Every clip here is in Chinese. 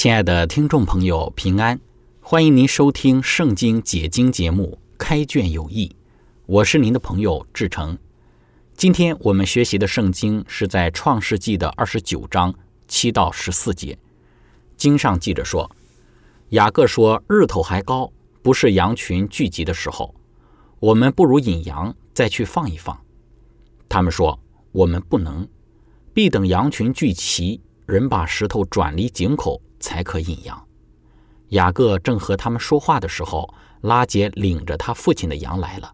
亲爱的听众朋友，平安！欢迎您收听《圣经解经》节目《开卷有益》，我是您的朋友志成。今天我们学习的圣经是在《创世纪》的二十九章七到十四节。经上记着说：“雅各说，日头还高，不是羊群聚集的时候，我们不如引羊再去放一放。”他们说：“我们不能，必等羊群聚齐，人把石头转离井口。”才可引羊。雅各正和他们说话的时候，拉杰领着他父亲的羊来了，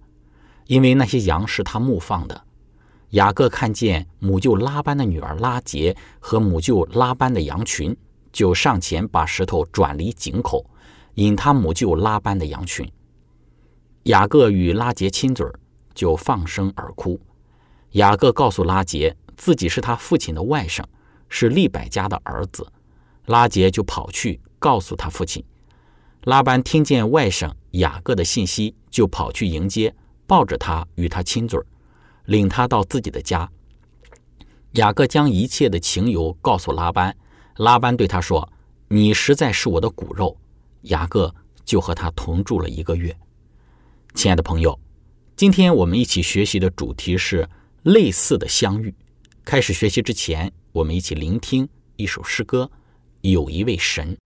因为那些羊是他牧放的。雅各看见母舅拉班的女儿拉杰和母舅拉班的羊群，就上前把石头转离井口，引他母舅拉班的羊群。雅各与拉杰亲嘴，就放声而哭。雅各告诉拉杰，自己是他父亲的外甥，是利百家的儿子。拉杰就跑去告诉他父亲。拉班听见外甥雅各的信息，就跑去迎接，抱着他与他亲嘴，领他到自己的家。雅各将一切的情由告诉拉班，拉班对他说：“你实在是我的骨肉。”雅各就和他同住了一个月。亲爱的朋友，今天我们一起学习的主题是类似的相遇。开始学习之前，我们一起聆听一首诗歌。有一位神。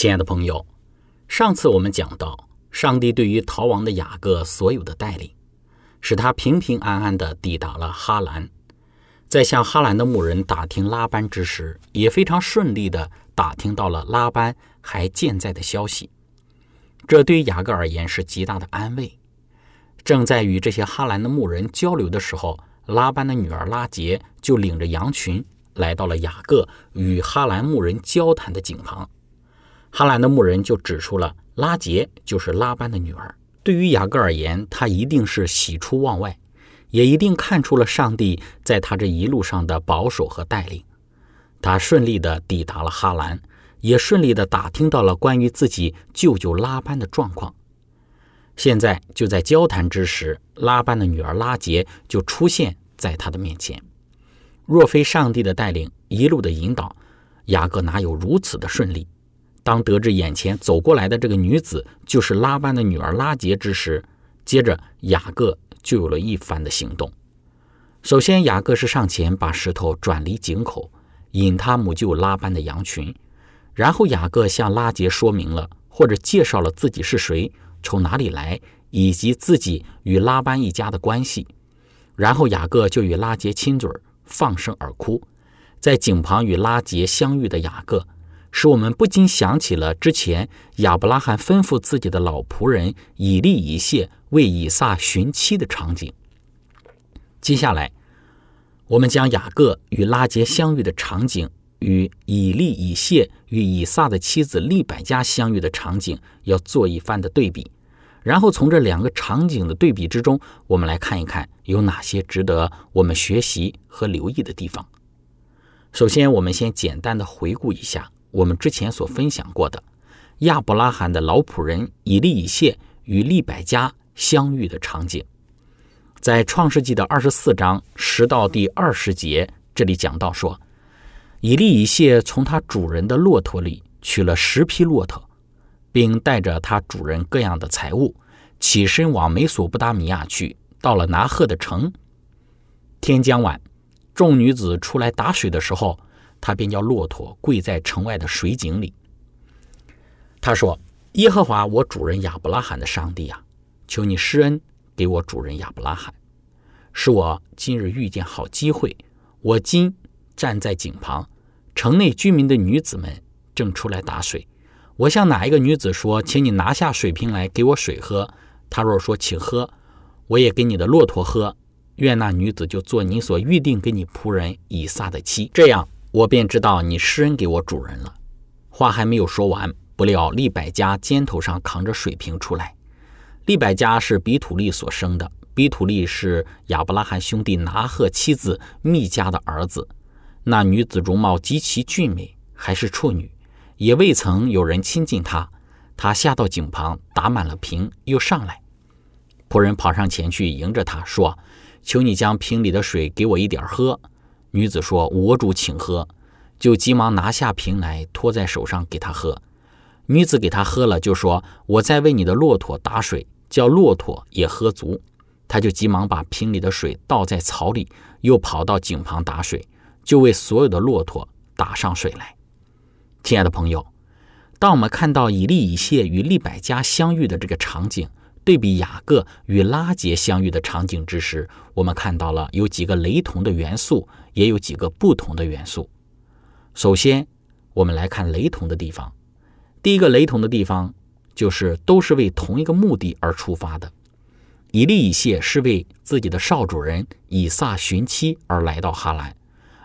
亲爱的朋友，上次我们讲到，上帝对于逃亡的雅各所有的带领，使他平平安安的抵达了哈兰。在向哈兰的牧人打听拉班之时，也非常顺利地打听到了拉班还健在的消息。这对于雅各而言是极大的安慰。正在与这些哈兰的牧人交流的时候，拉班的女儿拉杰就领着羊群来到了雅各与哈兰牧人交谈的井旁。哈兰的牧人就指出了拉杰就是拉班的女儿。对于雅各而言，他一定是喜出望外。也一定看出了上帝在他这一路上的保守和带领，他顺利地抵达了哈兰，也顺利地打听到了关于自己舅舅拉班的状况。现在就在交谈之时，拉班的女儿拉杰就出现在他的面前。若非上帝的带领，一路的引导，雅各哪有如此的顺利？当得知眼前走过来的这个女子就是拉班的女儿拉杰之时，接着雅各。就有了一番的行动。首先，雅各是上前把石头转离井口，引他母舅拉班的羊群。然后，雅各向拉杰说明了或者介绍了自己是谁，从哪里来，以及自己与拉班一家的关系。然后，雅各就与拉杰亲嘴，放声而哭。在井旁与拉杰相遇的雅各，使我们不禁想起了之前亚伯拉罕吩咐自己的老仆人以利以谢。为以撒寻妻的场景。接下来，我们将雅各与拉杰相遇的场景与以利以谢与以撒的妻子利百加相遇的场景要做一番的对比，然后从这两个场景的对比之中，我们来看一看有哪些值得我们学习和留意的地方。首先，我们先简单的回顾一下我们之前所分享过的亚伯拉罕的老仆人以利以谢与利百加相遇的场景。在创世纪的二十四章十到第二十节，这里讲到说，以利以谢从他主人的骆驼里取了十匹骆驼，并带着他主人各样的财物，起身往美索不达米亚去。到了拿鹤的城，天将晚，众女子出来打水的时候，他便叫骆驼跪在城外的水井里。他说：“耶和华我主人亚伯拉罕的上帝啊，求你施恩。”给我主人亚伯拉罕，使我今日遇见好机会。我今站在井旁，城内居民的女子们正出来打水。我向哪一个女子说：“请你拿下水瓶来给我水喝。”她若说：“请喝。”我也给你的骆驼喝。愿那女子就做你所预定给你仆人以撒的妻。这样，我便知道你施恩给我主人了。话还没有说完，不料利百加肩头上扛着水瓶出来。利百加是比土利所生的，比土利是亚伯拉罕兄弟拿赫妻子密加的儿子。那女子容貌极其俊美，还是处女，也未曾有人亲近她。她下到井旁，打满了瓶，又上来。仆人跑上前去迎着她说：“求你将瓶里的水给我一点喝。”女子说：“我主请喝。”就急忙拿下瓶来，托在手上给他喝。女子给他喝了，就说：“我在为你的骆驼打水。”叫骆驼也喝足，他就急忙把瓶里的水倒在槽里，又跑到井旁打水，就为所有的骆驼打上水来。亲爱的朋友，当我们看到以利以谢与利百加相遇的这个场景，对比雅各与拉结相遇的场景之时，我们看到了有几个雷同的元素，也有几个不同的元素。首先，我们来看雷同的地方。第一个雷同的地方。就是都是为同一个目的而出发的。以利以谢是为自己的少主人以撒寻妻而来到哈兰，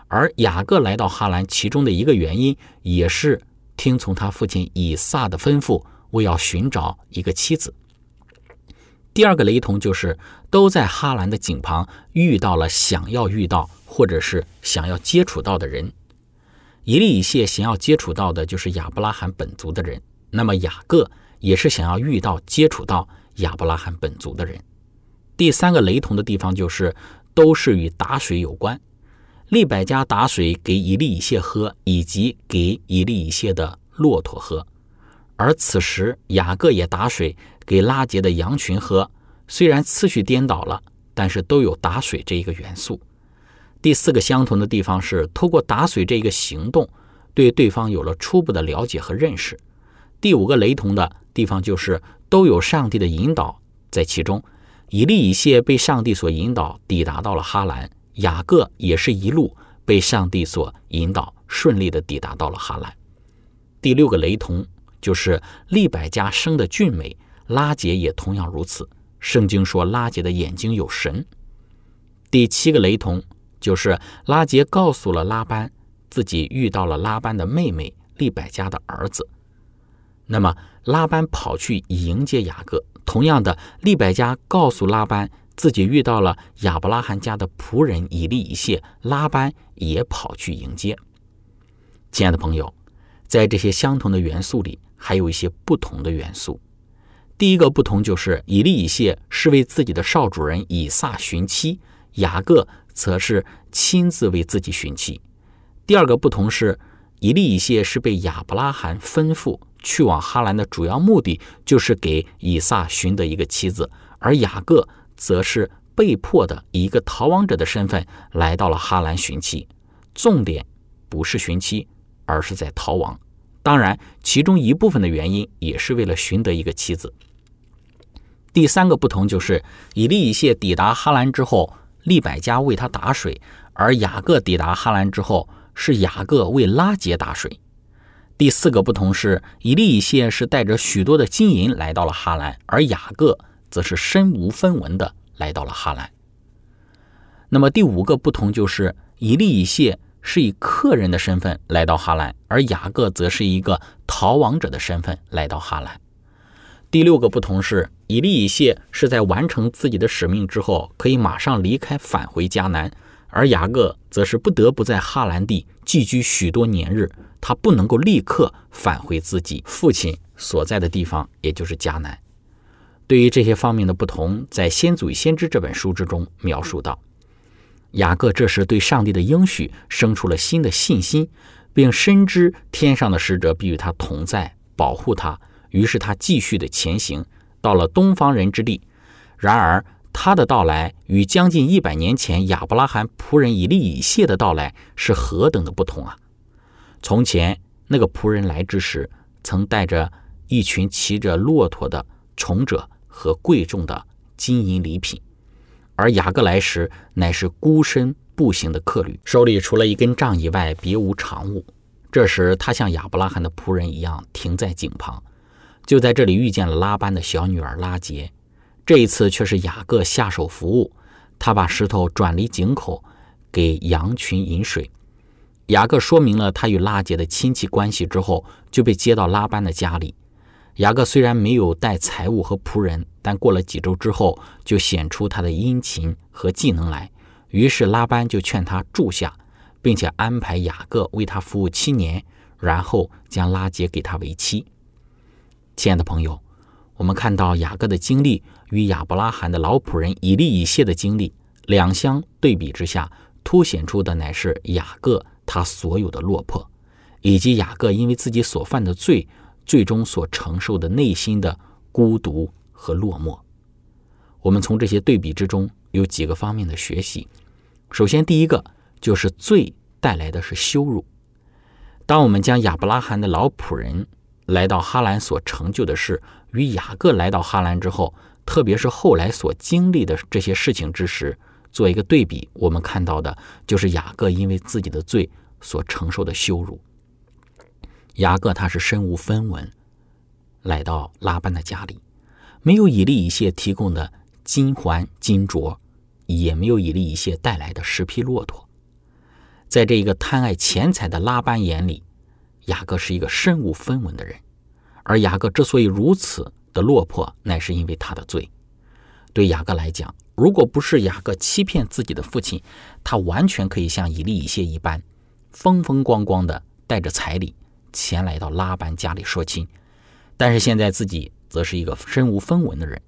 而雅各来到哈兰，其中的一个原因也是听从他父亲以撒的吩咐，为要寻找一个妻子。第二个雷同就是都在哈兰的井旁遇到了想要遇到或者是想要接触到的人。以利以谢想要接触到的就是亚伯拉罕本族的人，那么雅各。也是想要遇到、接触到亚伯拉罕本族的人。第三个雷同的地方就是，都是与打水有关。利百加打水给以利以谢喝，以及给以利以谢的骆驼喝。而此时雅各也打水给拉结的羊群喝。虽然次序颠倒了，但是都有打水这一个元素。第四个相同的地方是，通过打水这一个行动，对对方有了初步的了解和认识。第五个雷同的。地方就是都有上帝的引导在其中，以利以谢被上帝所引导抵达到了哈兰，雅各也是一路被上帝所引导顺利的抵达到了哈兰。第六个雷同就是利百加生的俊美，拉杰也同样如此。圣经说拉杰的眼睛有神。第七个雷同就是拉杰告诉了拉班自己遇到了拉班的妹妹利百加的儿子。那么拉班跑去迎接雅各，同样的，利百加告诉拉班自己遇到了亚伯拉罕家的仆人以利以谢，拉班也跑去迎接。亲爱的朋友，在这些相同的元素里，还有一些不同的元素。第一个不同就是以利以谢是为自己的少主人以撒寻妻，雅各则是亲自为自己寻妻。第二个不同是，以利以谢是被亚伯拉罕吩咐。去往哈兰的主要目的就是给以撒寻得一个妻子，而雅各则是被迫的以一个逃亡者的身份来到了哈兰寻妻。重点不是寻妻，而是在逃亡。当然，其中一部分的原因也是为了寻得一个妻子。第三个不同就是，以利以谢抵达哈兰之后，利百加为他打水；而雅各抵达哈兰之后，是雅各为拉结打水。第四个不同是，以利以谢是带着许多的金银来到了哈兰，而雅各则是身无分文的来到了哈兰。那么第五个不同就是，以利以谢是以客人的身份来到哈兰，而雅各则是一个逃亡者的身份来到哈兰。第六个不同是，以利以谢是在完成自己的使命之后，可以马上离开返回迦南。而雅各则是不得不在哈兰地寄居许多年日，他不能够立刻返回自己父亲所在的地方，也就是迦南。对于这些方面的不同，在《先祖先知》这本书之中描述到，雅各这时对上帝的应许生出了新的信心，并深知天上的使者必与他同在，保护他。于是他继续的前行，到了东方人之地。然而他的到来与将近一百年前亚伯拉罕仆人以利以谢的到来是何等的不同啊！从前那个仆人来之时，曾带着一群骑着骆驼的从者。和贵重的金银礼品，而雅各来时乃是孤身步行的客旅，手里除了一根杖以外别无长物。这时他像亚伯拉罕的仆人一样停在井旁，就在这里遇见了拉班的小女儿拉杰。这一次却是雅各下手服务，他把石头转离井口，给羊群饮水。雅各说明了他与拉杰的亲戚关系之后，就被接到拉班的家里。雅各虽然没有带财物和仆人，但过了几周之后，就显出他的殷勤和技能来。于是拉班就劝他住下，并且安排雅各为他服务七年，然后将拉结给他为妻。亲爱的朋友，我们看到雅各的经历与亚伯拉罕的老仆人以利以谢的经历两相对比之下，凸显出的乃是雅各他所有的落魄，以及雅各因为自己所犯的罪。最终所承受的内心的孤独和落寞，我们从这些对比之中有几个方面的学习。首先，第一个就是罪带来的是羞辱。当我们将亚伯拉罕的老仆人来到哈兰所成就的事与雅各来到哈兰之后，特别是后来所经历的这些事情之时，做一个对比，我们看到的就是雅各因为自己的罪所承受的羞辱。雅各他是身无分文，来到拉班的家里，没有以利以谢提供的金环金镯，也没有以利以谢带来的十匹骆驼。在这一个贪爱钱财的拉班眼里，雅各是一个身无分文的人。而雅各之所以如此的落魄，乃是因为他的罪。对雅各来讲，如果不是雅各欺骗自己的父亲，他完全可以像以利以谢一般，风风光光的带着彩礼。前来到拉班家里说亲，但是现在自己则是一个身无分文的人，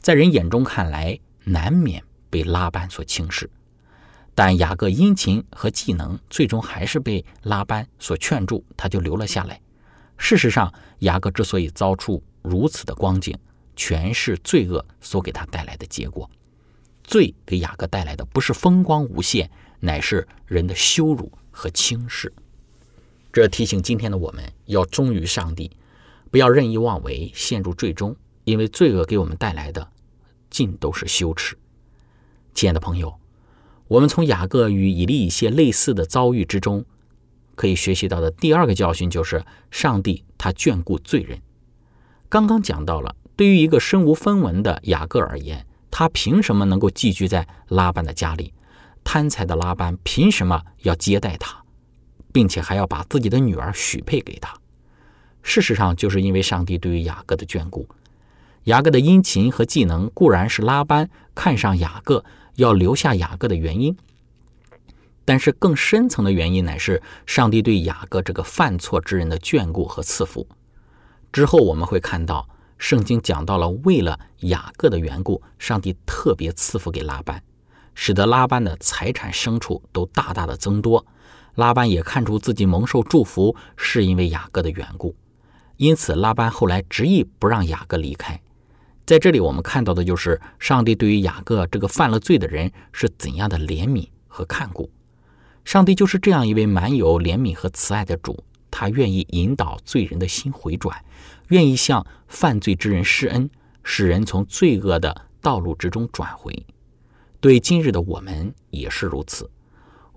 在人眼中看来，难免被拉班所轻视。但雅各殷勤和技能，最终还是被拉班所劝住，他就留了下来。事实上，雅各之所以遭出如此的光景，全是罪恶所给他带来的结果。罪给雅各带来的不是风光无限，乃是人的羞辱和轻视。这提醒今天的我们要忠于上帝，不要任意妄为，陷入罪中，因为罪恶给我们带来的尽都是羞耻。亲爱的朋友，我们从雅各与以利一些类似的遭遇之中，可以学习到的第二个教训就是：上帝他眷顾罪人。刚刚讲到了，对于一个身无分文的雅各而言，他凭什么能够寄居在拉班的家里？贪财的拉班凭什么要接待他？并且还要把自己的女儿许配给他。事实上，就是因为上帝对于雅各的眷顾。雅各的殷勤和技能固然是拉班看上雅各要留下雅各的原因，但是更深层的原因乃是上帝对雅各这个犯错之人的眷顾和赐福。之后我们会看到，圣经讲到了为了雅各的缘故，上帝特别赐福给拉班，使得拉班的财产牲畜都大大的增多。拉班也看出自己蒙受祝福是因为雅各的缘故，因此拉班后来执意不让雅各离开。在这里，我们看到的就是上帝对于雅各这个犯了罪的人是怎样的怜悯和看顾。上帝就是这样一位满有怜悯和慈爱的主，他愿意引导罪人的心回转，愿意向犯罪之人施恩，使人从罪恶的道路之中转回。对今日的我们也是如此。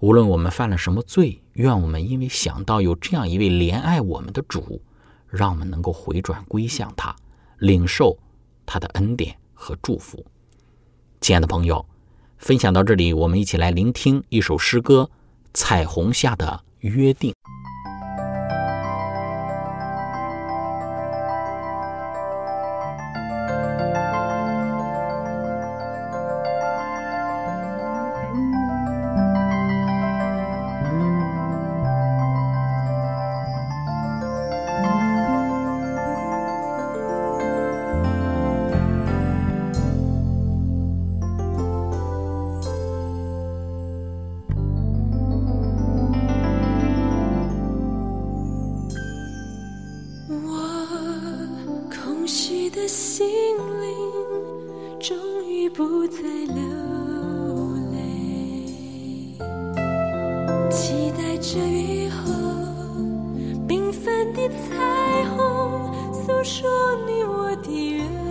无论我们犯了什么罪，愿我们因为想到有这样一位怜爱我们的主，让我们能够回转归向他，领受他的恩典和祝福。亲爱的朋友，分享到这里，我们一起来聆听一首诗歌《彩虹下的约定》。的彩虹，诉说你我的缘。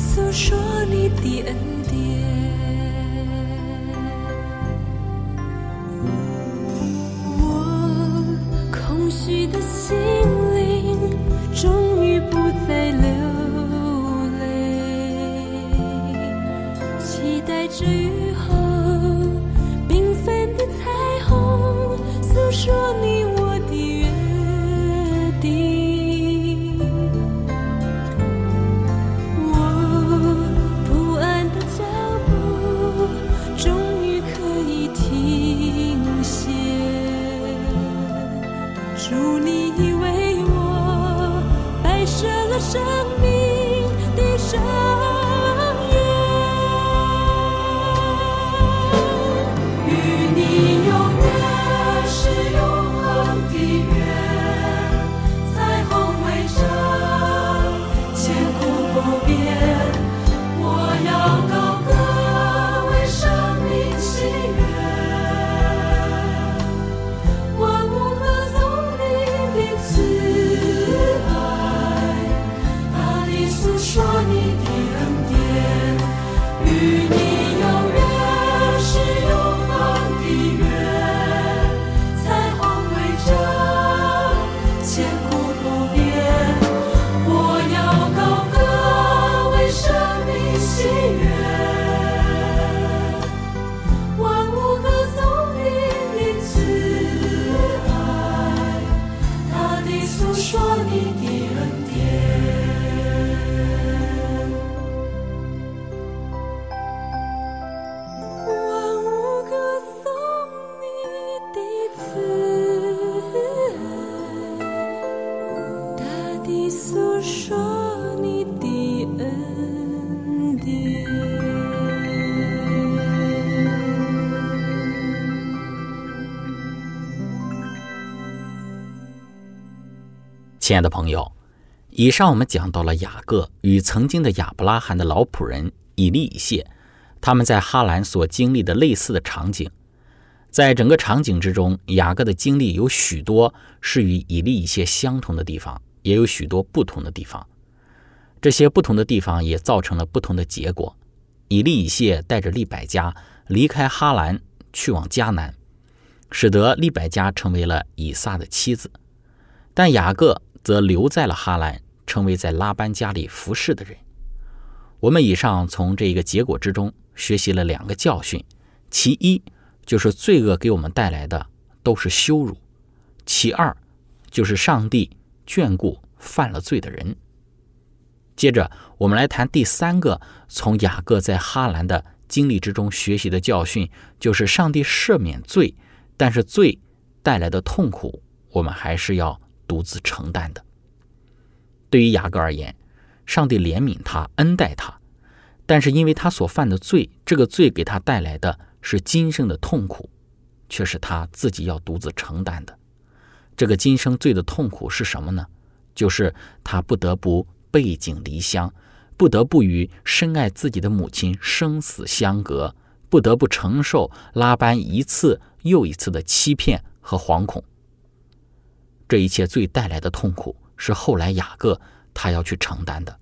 诉说你的恩亲爱的朋友，以上我们讲到了雅各与曾经的亚伯拉罕的老仆人以利以谢，他们在哈兰所经历的类似的场景。在整个场景之中，雅各的经历有许多是与以利以谢相同的地方，也有许多不同的地方。这些不同的地方也造成了不同的结果。以利以谢带着利百加离开哈兰，去往迦南，使得利百加成为了以撒的妻子。但雅各则留在了哈兰，成为在拉班家里服侍的人。我们以上从这个结果之中学习了两个教训：其一就是罪恶给我们带来的都是羞辱；其二就是上帝眷顾犯了罪的人。接着，我们来谈第三个从雅各在哈兰的经历之中学习的教训，就是上帝赦免罪，但是罪带来的痛苦，我们还是要独自承担的。对于雅各而言，上帝怜悯他，恩待他，但是因为他所犯的罪，这个罪给他带来的是今生的痛苦，却是他自己要独自承担的。这个今生罪的痛苦是什么呢？就是他不得不背井离乡，不得不与深爱自己的母亲生死相隔，不得不承受拉班一次又一次的欺骗和惶恐。这一切罪带来的痛苦，是后来雅各他要去承担的。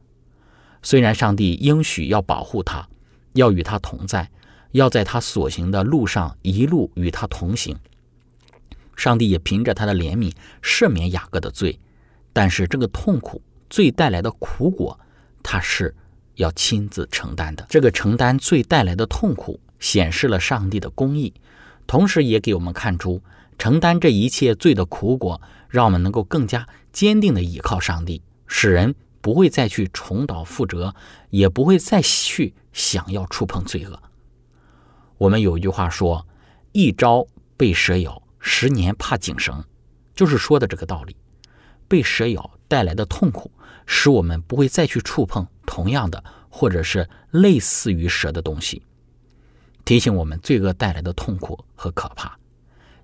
虽然上帝应许要保护他，要与他同在，要在他所行的路上一路与他同行，上帝也凭着他的怜悯赦免雅各的罪，但是这个痛苦罪带来的苦果，他是要亲自承担的。这个承担罪带来的痛苦，显示了上帝的公义，同时也给我们看出承担这一切罪的苦果，让我们能够更加坚定的依靠上帝，使人不会再去重蹈覆辙，也不会再去想要触碰罪恶。我们有一句话说：“一朝被蛇咬。”十年怕井绳，就是说的这个道理。被蛇咬带来的痛苦，使我们不会再去触碰同样的或者是类似于蛇的东西，提醒我们罪恶带来的痛苦和可怕。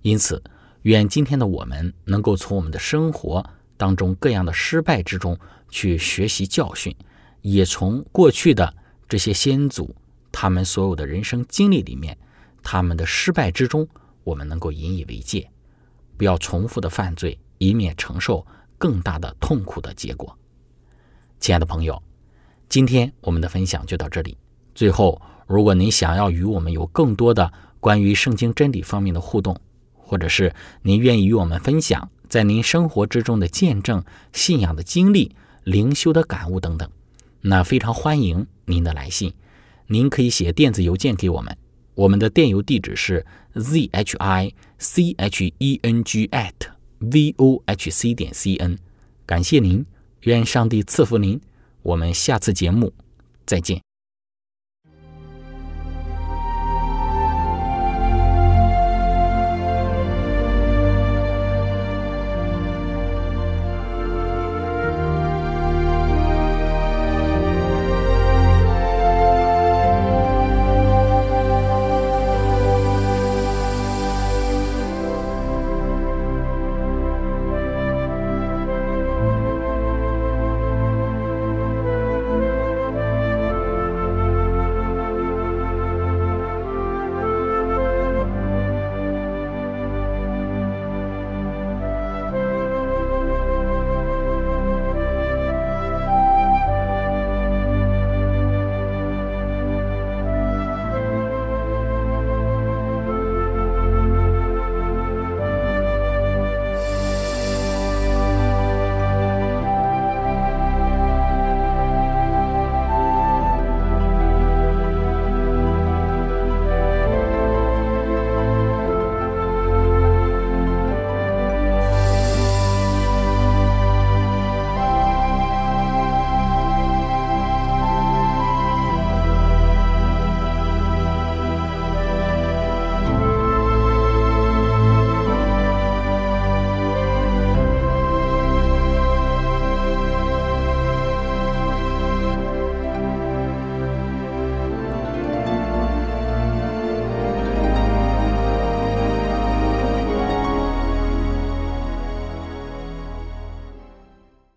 因此，愿今天的我们能够从我们的生活当中各样的失败之中去学习教训，也从过去的这些先祖他们所有的人生经历里面，他们的失败之中。我们能够引以为戒，不要重复的犯罪，以免承受更大的痛苦的结果。亲爱的朋友，今天我们的分享就到这里。最后，如果您想要与我们有更多的关于圣经真理方面的互动，或者是您愿意与我们分享在您生活之中的见证、信仰的经历、灵修的感悟等等，那非常欢迎您的来信。您可以写电子邮件给我们。我们的电邮地址是 z h i c h e n g at v o h c 点 c n，感谢您，愿上帝赐福您，我们下次节目再见。